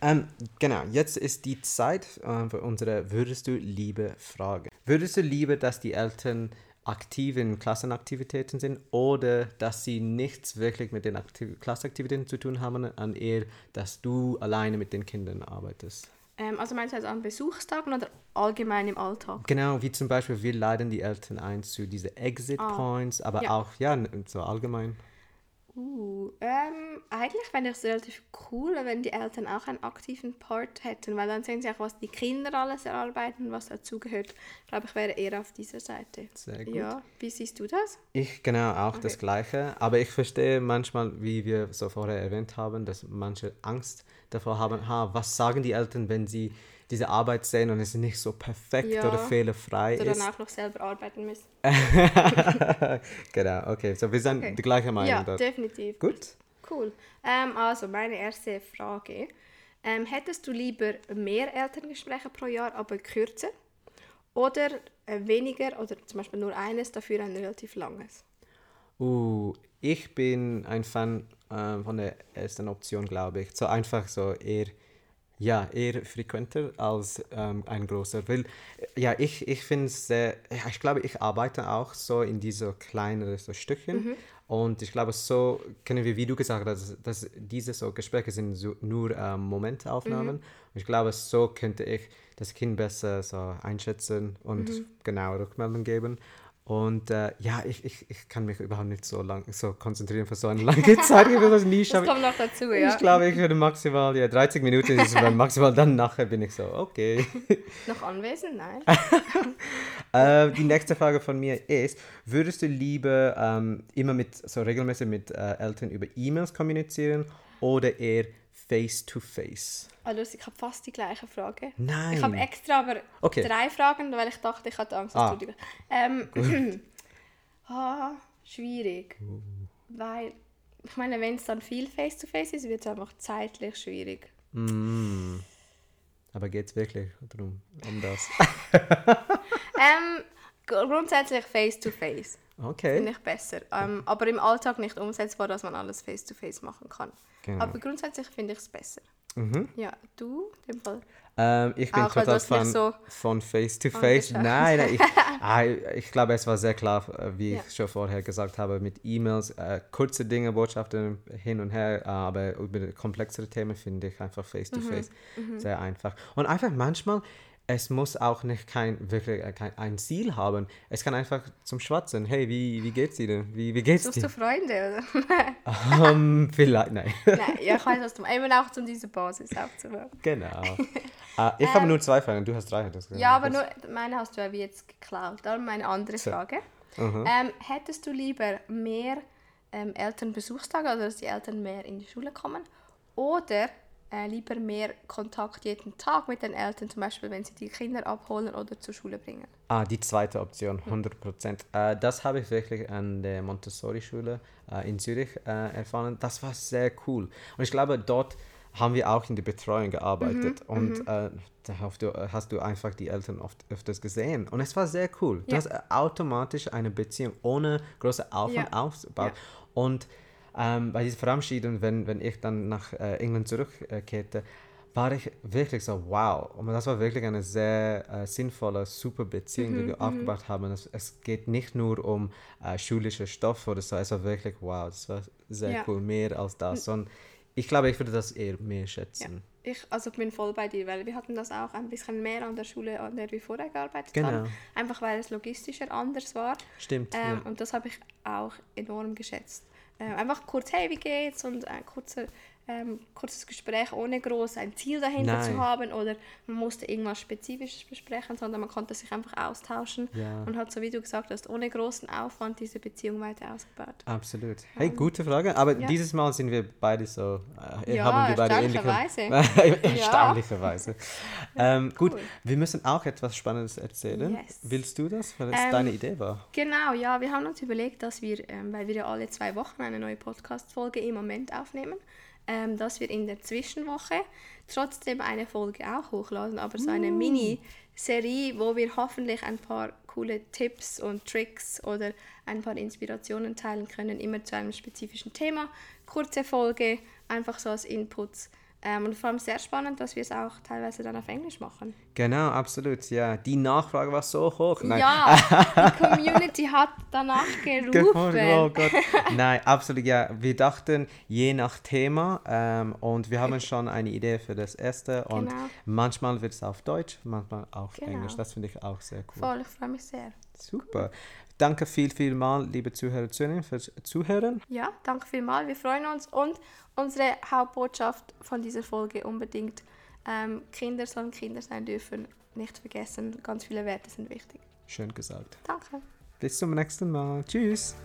[SPEAKER 2] Ähm, genau, jetzt ist die Zeit äh, für unsere Würdest du liebe Frage. Würdest du lieber, dass die Eltern aktiv in Klassenaktivitäten sind oder dass sie nichts wirklich mit den Aktiv Klassenaktivitäten zu tun haben, an eher, dass du alleine mit den Kindern arbeitest?
[SPEAKER 1] Ähm, also meinst du jetzt an Besuchstagen oder allgemein im Alltag?
[SPEAKER 2] Genau, wie zum Beispiel, wir laden die Eltern ein zu diese Exit
[SPEAKER 1] Ah,
[SPEAKER 2] Points, aber
[SPEAKER 1] ja.
[SPEAKER 2] auch, ja, so allgemein.
[SPEAKER 1] Uh, ähm, eigentlich fände ich es relativ cool, wenn die Eltern auch einen aktiven Part hätten, weil dann sehen sie auch, was die Kinder alles erarbeiten, was dazugehört. Ich glaube, ich wäre eher auf dieser Seite.
[SPEAKER 2] Sehr gut.
[SPEAKER 1] Ja, wie siehst du das?
[SPEAKER 2] Ich genau auch das
[SPEAKER 1] Okay.
[SPEAKER 2] Gleiche, aber ich verstehe manchmal, wie wir so vorher erwähnt haben, dass manche Angst davor haben, ha, was sagen die Eltern, wenn sie diese Arbeit sehen und es nicht so perfekt
[SPEAKER 1] Ja.
[SPEAKER 2] oder fehlerfrei
[SPEAKER 1] Oder
[SPEAKER 2] ist.
[SPEAKER 1] dann auch noch selber arbeiten müssen. (laughs)
[SPEAKER 2] genau, okay, so wir sind
[SPEAKER 1] Okay.
[SPEAKER 2] die gleiche Meinung
[SPEAKER 1] Ja,
[SPEAKER 2] dort.
[SPEAKER 1] definitiv.
[SPEAKER 2] Gut.
[SPEAKER 1] Cool. Ähm, also, meine erste Frage. Ähm, hättest du lieber mehr Elterngespräche pro Jahr, aber kürzer? Oder äh, weniger, oder zum Beispiel nur eines, dafür ein relativ langes?
[SPEAKER 2] Uh, ich bin ein Fan äh, von der ersten Option, glaube ich. So einfach so eher, ja, eher frequenter als ähm, ein großer. Weil, äh, ja, ich, ich finde es sehr, ich glaube, ich arbeite auch so in diese kleineren so Stückchen. Und ich glaube, so können wir, wie du gesagt hast, dass diese so Gespräche sind so nur ähm, Momentaufnahmen. Und ich glaube, so könnte ich das Kind besser so einschätzen und genau Rückmeldung geben. Und äh, ja, ich, ich, ich kann mich überhaupt nicht so lang so konzentrieren für so eine lange (laughs) Zeit. Ich das nie
[SPEAKER 1] Das
[SPEAKER 2] schaffen.
[SPEAKER 1] kommt noch dazu, ja.
[SPEAKER 2] Ich glaube, ich würde maximal, ja, 30 Minuten ist es maximal, dann nachher bin ich so, okay. (laughs)
[SPEAKER 1] Noch anwesend? Nein. (laughs)
[SPEAKER 2] äh, die nächste Frage von mir ist, würdest du lieber ähm, immer mit, so regelmäßig mit äh, Eltern über E-Mails kommunizieren oder eher face-to-face?
[SPEAKER 1] Also, ich habe fast die gleiche Frage.
[SPEAKER 2] Nein.
[SPEAKER 1] Ich habe extra aber
[SPEAKER 2] Okay.
[SPEAKER 1] drei Fragen, weil ich dachte, ich hatte Angst, dass
[SPEAKER 2] Ah.
[SPEAKER 1] du die... Ähm, (clears throat) ah, schwierig.
[SPEAKER 2] Uh.
[SPEAKER 1] Weil, ich meine, wenn es dann viel Face-to-Face ist, wird es einfach zeitlich schwierig.
[SPEAKER 2] Mm. Aber geht es wirklich darum, um das? (laughs)
[SPEAKER 1] Ähm, gr- grundsätzlich Face-to-Face.
[SPEAKER 2] Okay.
[SPEAKER 1] Finde ich besser. Ähm, aber im Alltag nicht umsetzbar, dass man alles face-to-face machen kann.
[SPEAKER 2] Genau.
[SPEAKER 1] Aber grundsätzlich finde ich es besser.
[SPEAKER 2] Mhm.
[SPEAKER 1] Ja, du, in dem Fall.
[SPEAKER 2] Ähm, ich bin
[SPEAKER 1] Auch, weil
[SPEAKER 2] total Fan
[SPEAKER 1] so
[SPEAKER 2] von Face to Face.
[SPEAKER 1] angeschaut.
[SPEAKER 2] Nein, nein, ich, (laughs) ah, ich glaube, es war sehr klar, äh, wie
[SPEAKER 1] Ja.
[SPEAKER 2] ich schon vorher gesagt habe, mit E-Mails, äh, kurze Dinge, Botschaften hin und her, äh, aber über komplexere Themen finde ich einfach Face to
[SPEAKER 1] Mhm,
[SPEAKER 2] Face sehr einfach. Und einfach manchmal, es muss auch nicht kein, wirklich äh, kein, ein Ziel haben. Es kann einfach zum Schwatzen. Hey, wie, wie geht's dir? Wie, wie geht's
[SPEAKER 1] Suchst
[SPEAKER 2] dir?
[SPEAKER 1] du Freunde, oder? (laughs)
[SPEAKER 2] Ähm, vielleicht, nein. (laughs)
[SPEAKER 1] Nein, ja, ich weiß, was du meinst. Eben auch, um diese Basis aufzubauen.
[SPEAKER 2] genau. Äh, (laughs) ich habe nur zwei Fragen, du hast drei. Das
[SPEAKER 1] Ähm, Ja, aber nur, meine hast du ja wie jetzt geklaut. Darum meine andere
[SPEAKER 2] So.
[SPEAKER 1] Frage.
[SPEAKER 2] Mhm.
[SPEAKER 1] Ähm, hättest du lieber mehr ähm, Elternbesuchstage, also dass die Eltern mehr in die Schule kommen, oder äh, lieber mehr Kontakt jeden Tag mit den Eltern, zum Beispiel wenn sie die Kinder abholen oder zur Schule bringen?
[SPEAKER 2] Ah, die zweite Option, 100 Prozent. Äh, das habe ich wirklich an der Montessori-Schule äh, in Zürich äh, erfahren. Das war sehr cool. Und ich glaube, dort haben wir auch in der Betreuung gearbeitet. und äh, da hast du, hast du einfach die Eltern oft öfters gesehen. Und es war sehr cool. Du
[SPEAKER 1] Ja.
[SPEAKER 2] hast äh, automatisch eine Beziehung ohne große Aufwand
[SPEAKER 1] Ja.
[SPEAKER 2] aufgebaut.
[SPEAKER 1] Ja.
[SPEAKER 2] Und ähm, bei dieser Verabschiedung, wenn, wenn ich dann nach äh, England zurückkehrte, war ich wirklich so, wow. Und das war wirklich eine sehr äh, sinnvolle, super Beziehung,
[SPEAKER 1] Mhm,
[SPEAKER 2] die wir aufgebaut haben. Es, es geht nicht nur um äh, schulische Stoff oder so, es war wirklich, wow, das war sehr
[SPEAKER 1] Ja.
[SPEAKER 2] cool, mehr als das. Und ich glaube, ich würde das eher mehr schätzen.
[SPEAKER 1] Ich also bin voll bei dir, weil wir hatten das auch ein bisschen mehr an der Schule, an der wir vorher gearbeitet
[SPEAKER 2] Genau.
[SPEAKER 1] haben. Einfach weil es logistischer anders war.
[SPEAKER 2] Stimmt.
[SPEAKER 1] Ähm,
[SPEAKER 2] ja.
[SPEAKER 1] Und das habe ich auch enorm geschätzt. Ähm, einfach kurz, hey, wie geht's? Und ein kurzer, ähm, kurzes Gespräch ohne groß ein Ziel dahinter
[SPEAKER 2] Nein.
[SPEAKER 1] zu haben oder man musste irgendwas Spezifisches besprechen, sondern man konnte sich einfach austauschen
[SPEAKER 2] Ja.
[SPEAKER 1] und hat, so wie du gesagt hast, ohne großen Aufwand diese Beziehung weiter ausgebaut.
[SPEAKER 2] Absolut. Hey, gute Frage. Aber
[SPEAKER 1] ja.
[SPEAKER 2] dieses Mal sind wir beide so, äh,
[SPEAKER 1] Ja,
[SPEAKER 2] haben wir beide ähnliche.
[SPEAKER 1] erstaunlicherweise. (laughs)
[SPEAKER 2] Erstaunlicherweise. (laughs) Ähm, Gut,
[SPEAKER 1] Cool.
[SPEAKER 2] wir müssen auch etwas Spannendes erzählen.
[SPEAKER 1] Yes.
[SPEAKER 2] Willst du das, weil es
[SPEAKER 1] Ähm,
[SPEAKER 2] deine Idee war?
[SPEAKER 1] Genau, ja, wir haben uns überlegt, dass wir, ähm, weil wir ja alle zwei Wochen eine neue Podcast-Folge im Moment aufnehmen, ähm, dass wir in der Zwischenwoche trotzdem eine Folge auch hochladen, aber so eine Mini-Serie, wo wir hoffentlich ein paar coole Tipps und Tricks oder ein paar Inspirationen teilen können, immer zu einem spezifischen Thema. Kurze Folge, einfach so als Inputs. Ähm, und vor allem sehr spannend, dass wir es auch teilweise dann auf Englisch machen.
[SPEAKER 2] Genau, absolut. Ja, die Nachfrage war so hoch. Nein.
[SPEAKER 1] Ja, (laughs) die Community hat danach gerufen.
[SPEAKER 2] Gefunden, oh Gott. Nein, absolut, ja. Wir dachten, je nach Thema und und wir haben schon eine Idee für das erste und
[SPEAKER 1] Genau.
[SPEAKER 2] manchmal wird es auf Deutsch, manchmal auf
[SPEAKER 1] Genau.
[SPEAKER 2] Englisch. Das finde ich auch sehr cool.
[SPEAKER 1] Voll, ich freue mich sehr.
[SPEAKER 2] Super. Danke viel, viel mal, liebe Zuhörerinnen, fürs Zuhören.
[SPEAKER 1] Ja, danke viel mal. Wir freuen uns und unsere Hauptbotschaft von dieser Folge unbedingt: ähm, Kinder sollen Kinder sein dürfen. Nicht vergessen, ganz viele Werte sind wichtig.
[SPEAKER 2] Schön gesagt.
[SPEAKER 1] Danke.
[SPEAKER 2] Bis zum nächsten Mal. Tschüss.